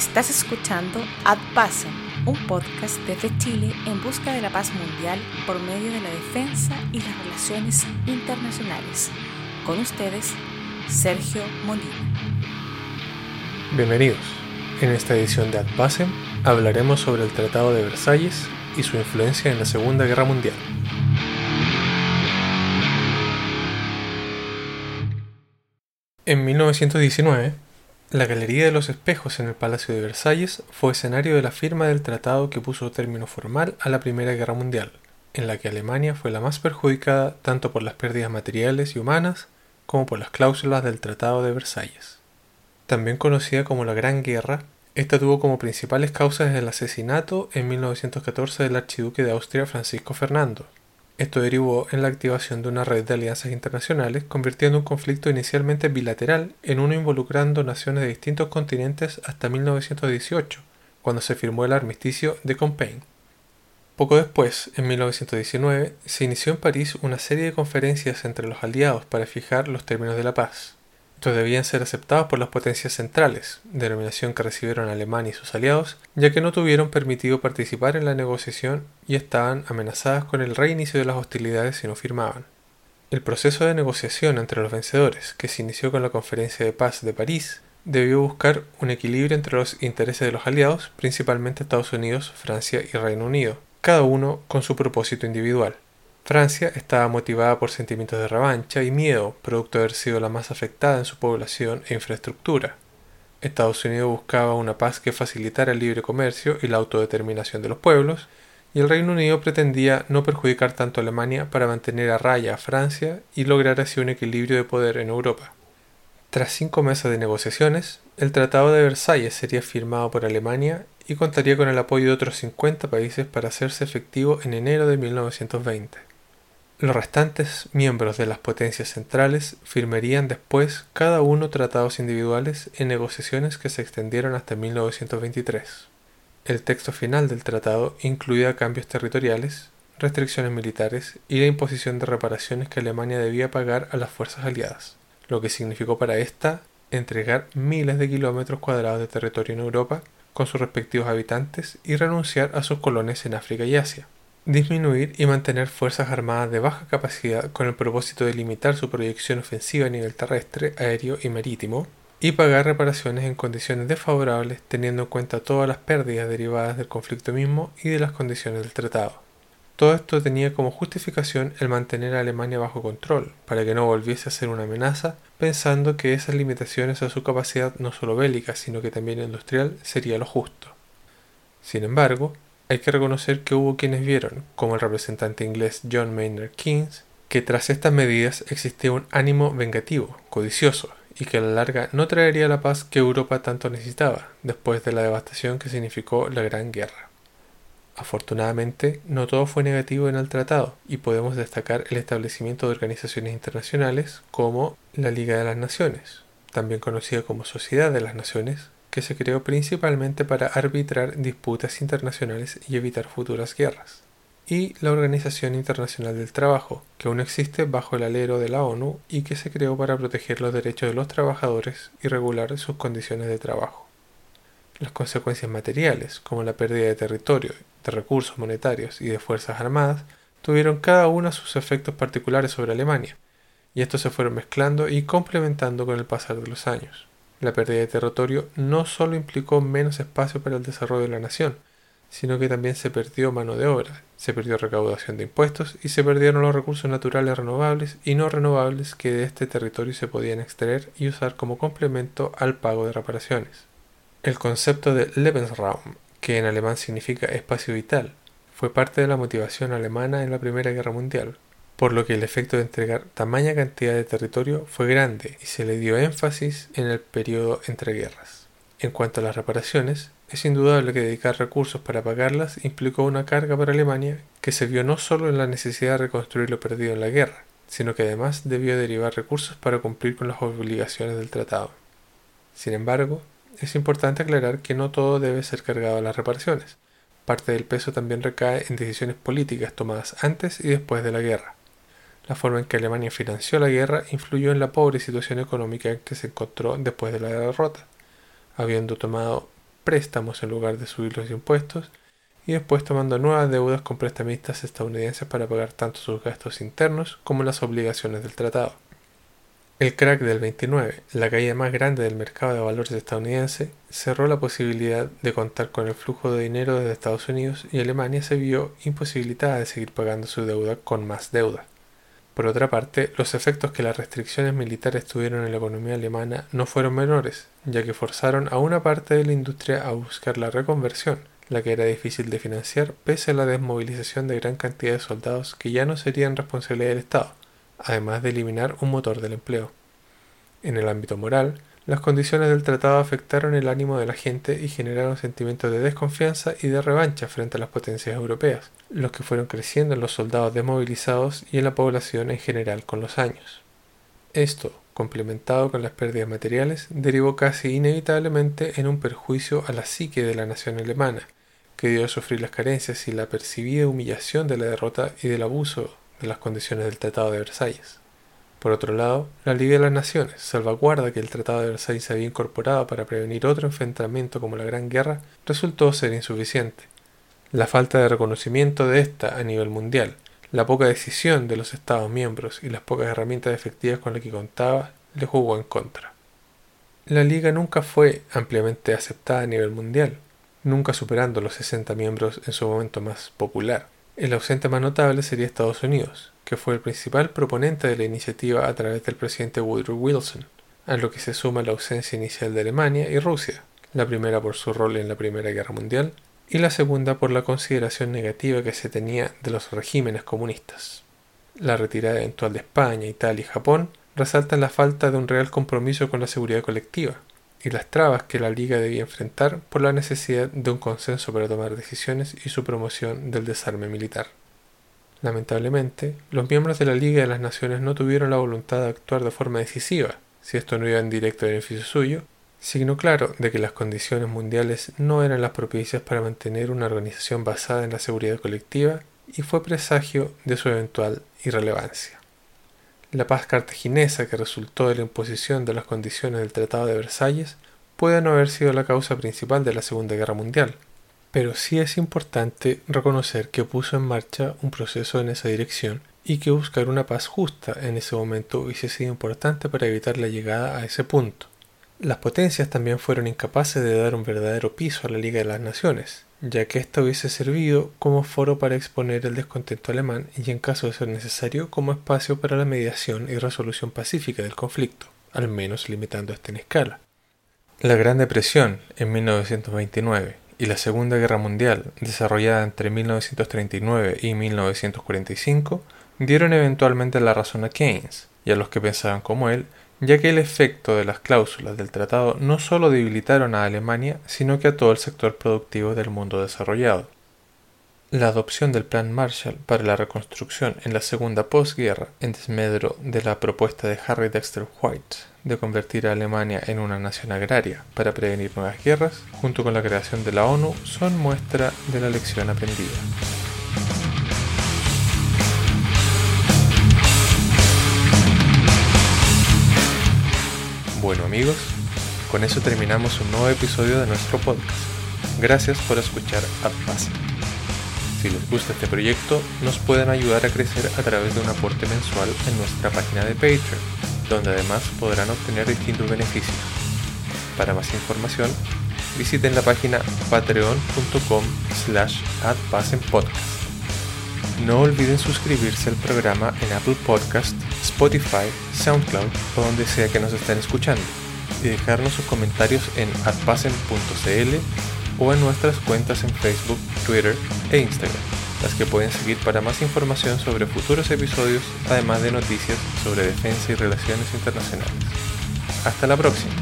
Estás escuchando Ad Pacem, un podcast desde Chile en busca de la paz mundial por medio de la defensa y las relaciones internacionales. Con ustedes, Sergio Molina. Bienvenidos. En esta edición de Ad Pacem hablaremos sobre el Tratado de Versalles y su influencia en la Segunda Guerra Mundial. En 1919, la Galería de los Espejos en el Palacio de Versalles fue escenario de la firma del tratado que puso término formal a la Primera Guerra Mundial, en la que Alemania fue la más perjudicada tanto por las pérdidas materiales y humanas como por las cláusulas del Tratado de Versalles. También conocida como la Gran Guerra, esta tuvo como principales causas el asesinato en 1914 del archiduque de Austria Francisco Fernando, esto derivó en la activación de una red de alianzas internacionales, convirtiendo un conflicto inicialmente bilateral en uno involucrando naciones de distintos continentes hasta 1918, cuando se firmó el armisticio de Compiègne. Poco después, en 1919, se inició en París una serie de conferencias entre los aliados para fijar los términos de la paz. Estos debían ser aceptados por las potencias centrales, denominación que recibieron Alemania y sus aliados, ya que no tuvieron permitido participar en la negociación y estaban amenazadas con el reinicio de las hostilidades si no firmaban. El proceso de negociación entre los vencedores, que se inició con la Conferencia de Paz de París, debió buscar un equilibrio entre los intereses de los aliados, principalmente Estados Unidos, Francia y Reino Unido, cada uno con su propósito individual. Francia estaba motivada por sentimientos de revancha y miedo, producto de haber sido la más afectada en su población e infraestructura. Estados Unidos buscaba una paz que facilitara el libre comercio y la autodeterminación de los pueblos, y el Reino Unido pretendía no perjudicar tanto a Alemania para mantener a raya a Francia y lograr así un equilibrio de poder en Europa. Tras cinco meses de negociaciones, el Tratado de Versalles sería firmado por Alemania y contaría con el apoyo de otros 50 países para hacerse efectivo en enero de 1920. Los restantes miembros de las potencias centrales firmarían después cada uno tratados individuales en negociaciones que se extendieron hasta 1923. El texto final del tratado incluía cambios territoriales, restricciones militares y la imposición de reparaciones que Alemania debía pagar a las fuerzas aliadas, lo que significó para ésta entregar miles de kilómetros cuadrados de territorio en Europa con sus respectivos habitantes y renunciar a sus colonias en África y Asia disminuir y mantener fuerzas armadas de baja capacidad con el propósito de limitar su proyección ofensiva a nivel terrestre, aéreo y marítimo, y pagar reparaciones en condiciones desfavorables teniendo en cuenta todas las pérdidas derivadas del conflicto mismo y de las condiciones del tratado. Todo esto tenía como justificación el mantener a Alemania bajo control, para que no volviese a ser una amenaza, pensando que esas limitaciones a su capacidad no solo bélica, sino que también industrial sería lo justo. Sin embargo, hay que reconocer que hubo quienes vieron, como el representante inglés John Maynard Keynes, que tras estas medidas existía un ánimo vengativo, codicioso, y que a la larga no traería la paz que Europa tanto necesitaba, después de la devastación que significó la Gran Guerra. Afortunadamente, no todo fue negativo en el tratado, y podemos destacar el establecimiento de organizaciones internacionales como la Liga de las Naciones, también conocida como Sociedad de las Naciones, que se creó principalmente para arbitrar disputas internacionales y evitar futuras guerras, y la Organización Internacional del Trabajo, que aún existe bajo el alero de la ONU y que se creó para proteger los derechos de los trabajadores y regular sus condiciones de trabajo. Las consecuencias materiales, como la pérdida de territorio, de recursos monetarios y de fuerzas armadas, tuvieron cada una sus efectos particulares sobre Alemania, y estos se fueron mezclando y complementando con el pasar de los años. La pérdida de territorio no solo implicó menos espacio para el desarrollo de la nación, sino que también se perdió mano de obra, se perdió recaudación de impuestos y se perdieron los recursos naturales renovables y no renovables que de este territorio se podían extraer y usar como complemento al pago de reparaciones. El concepto de Lebensraum, que en alemán significa espacio vital, fue parte de la motivación alemana en la Primera Guerra Mundial, por lo que el efecto de entregar tamaña cantidad de territorio fue grande y se le dio énfasis en el periodo entre guerras. En cuanto a las reparaciones, es indudable que dedicar recursos para pagarlas implicó una carga para Alemania que se vio no solo en la necesidad de reconstruir lo perdido en la guerra, sino que además debió derivar recursos para cumplir con las obligaciones del tratado. Sin embargo, es importante aclarar que no todo debe ser cargado a las reparaciones. Parte del peso también recae en decisiones políticas tomadas antes y después de la guerra. La forma en que Alemania financió la guerra influyó en la pobre situación económica en que se encontró después de la derrota, habiendo tomado préstamos en lugar de subir los impuestos y después tomando nuevas deudas con prestamistas estadounidenses para pagar tanto sus gastos internos como las obligaciones del tratado. El crack del 29, la caída más grande del mercado de valores estadounidense, cerró la posibilidad de contar con el flujo de dinero desde Estados Unidos y Alemania se vio imposibilitada de seguir pagando su deuda con más deuda. Por otra parte, los efectos que las restricciones militares tuvieron en la economía alemana no fueron menores, ya que forzaron a una parte de la industria a buscar la reconversión, la que era difícil de financiar pese a la desmovilización de gran cantidad de soldados que ya no serían responsabilidad del Estado, además de eliminar un motor del empleo. En el ámbito moral, las condiciones del tratado afectaron el ánimo de la gente y generaron sentimientos de desconfianza y de revancha frente a las potencias europeas, los que fueron creciendo en los soldados desmovilizados y en la población en general con los años. Esto, complementado con las pérdidas materiales, derivó casi inevitablemente en un perjuicio a la psique de la nación alemana, que dio a sufrir las carencias y la percibida humillación de la derrota y del abuso de las condiciones del Tratado de Versalles. Por otro lado, la Liga de las Naciones salvaguarda que el Tratado de Versalles se había incorporado para prevenir otro enfrentamiento como la Gran Guerra resultó ser insuficiente. La falta de reconocimiento de esta a nivel mundial, la poca decisión de los Estados miembros y las pocas herramientas efectivas con las que contaba le jugó en contra. La Liga nunca fue ampliamente aceptada a nivel mundial, nunca superando los 60 miembros en su momento más popular. El ausente más notable sería Estados Unidos, que fue el principal proponente de la iniciativa a través del presidente Woodrow Wilson, a lo que se suma la ausencia inicial de Alemania y Rusia, la primera por su rol en la Primera Guerra Mundial y la segunda por la consideración negativa que se tenía de los regímenes comunistas. La retirada eventual de España, Italia y Japón resaltan la falta de un real compromiso con la seguridad colectiva, y las trabas que la Liga debía enfrentar por la necesidad de un consenso para tomar decisiones y su promoción del desarme militar. Lamentablemente, los miembros de la Liga de las Naciones no tuvieron la voluntad de actuar de forma decisiva, si esto no iba en directo beneficio suyo, signo claro de que las condiciones mundiales no eran las propicias para mantener una organización basada en la seguridad colectiva y fue presagio de su eventual irrelevancia. La paz cartaginesa que resultó de la imposición de las condiciones del Tratado de Versalles puede no haber sido la causa principal de la Segunda Guerra Mundial, pero sí es importante reconocer que puso en marcha un proceso en esa dirección y que buscar una paz justa en ese momento hubiese sido importante para evitar la llegada a ese punto. Las potencias también fueron incapaces de dar un verdadero piso a la Liga de las Naciones, ya que ésta hubiese servido como foro para exponer el descontento alemán y en caso de ser necesario como espacio para la mediación y resolución pacífica del conflicto, al menos limitando esta en escala. La Gran Depresión en 1929 y la Segunda Guerra Mundial, desarrollada entre 1939 y 1945, dieron eventualmente la razón a Keynes y a los que pensaban como él ya que el efecto de las cláusulas del tratado no solo debilitaron a Alemania, sino que a todo el sector productivo del mundo desarrollado. La adopción del Plan Marshall para la reconstrucción en la segunda posguerra, en desmedro de la propuesta de Harry Dexter White de convertir a Alemania en una nación agraria para prevenir nuevas guerras, junto con la creación de la ONU, son muestra de la lección aprendida. Bueno amigos, con eso terminamos un nuevo episodio de nuestro podcast. Gracias por escuchar AdPass. Si les gusta este proyecto, nos pueden ayudar a crecer a través de un aporte mensual en nuestra página de Patreon, donde además podrán obtener distintos beneficios. Para más información, visiten la página patreon.com slash podcast. No olviden suscribirse al programa en Apple Podcast, Spotify, SoundCloud o donde sea que nos estén escuchando y dejarnos sus comentarios en adpassen.cl o en nuestras cuentas en Facebook, Twitter e Instagram, las que pueden seguir para más información sobre futuros episodios, además de noticias sobre defensa y relaciones internacionales. Hasta la próxima.